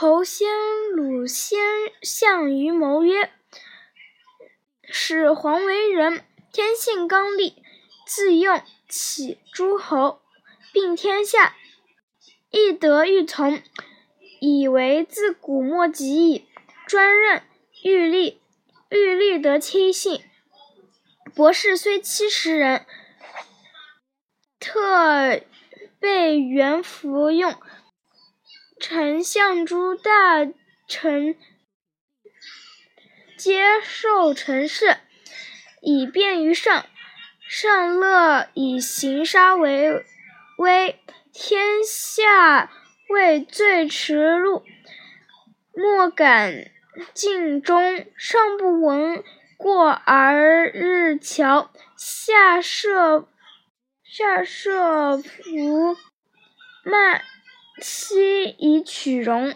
侯先鲁先项羽谋曰：“始皇为人，天性刚戾，自用起诸侯，并天下，亦得欲从，以为自古莫及矣。专任欲立，欲立得亲信。博士虽七十人，特备元服用。丞相诸大臣皆受臣事，以便于上。上乐以行杀为威，天下畏罪迟辱，莫敢尽忠。上不闻过而日侨，下设下设伏慢七以取容。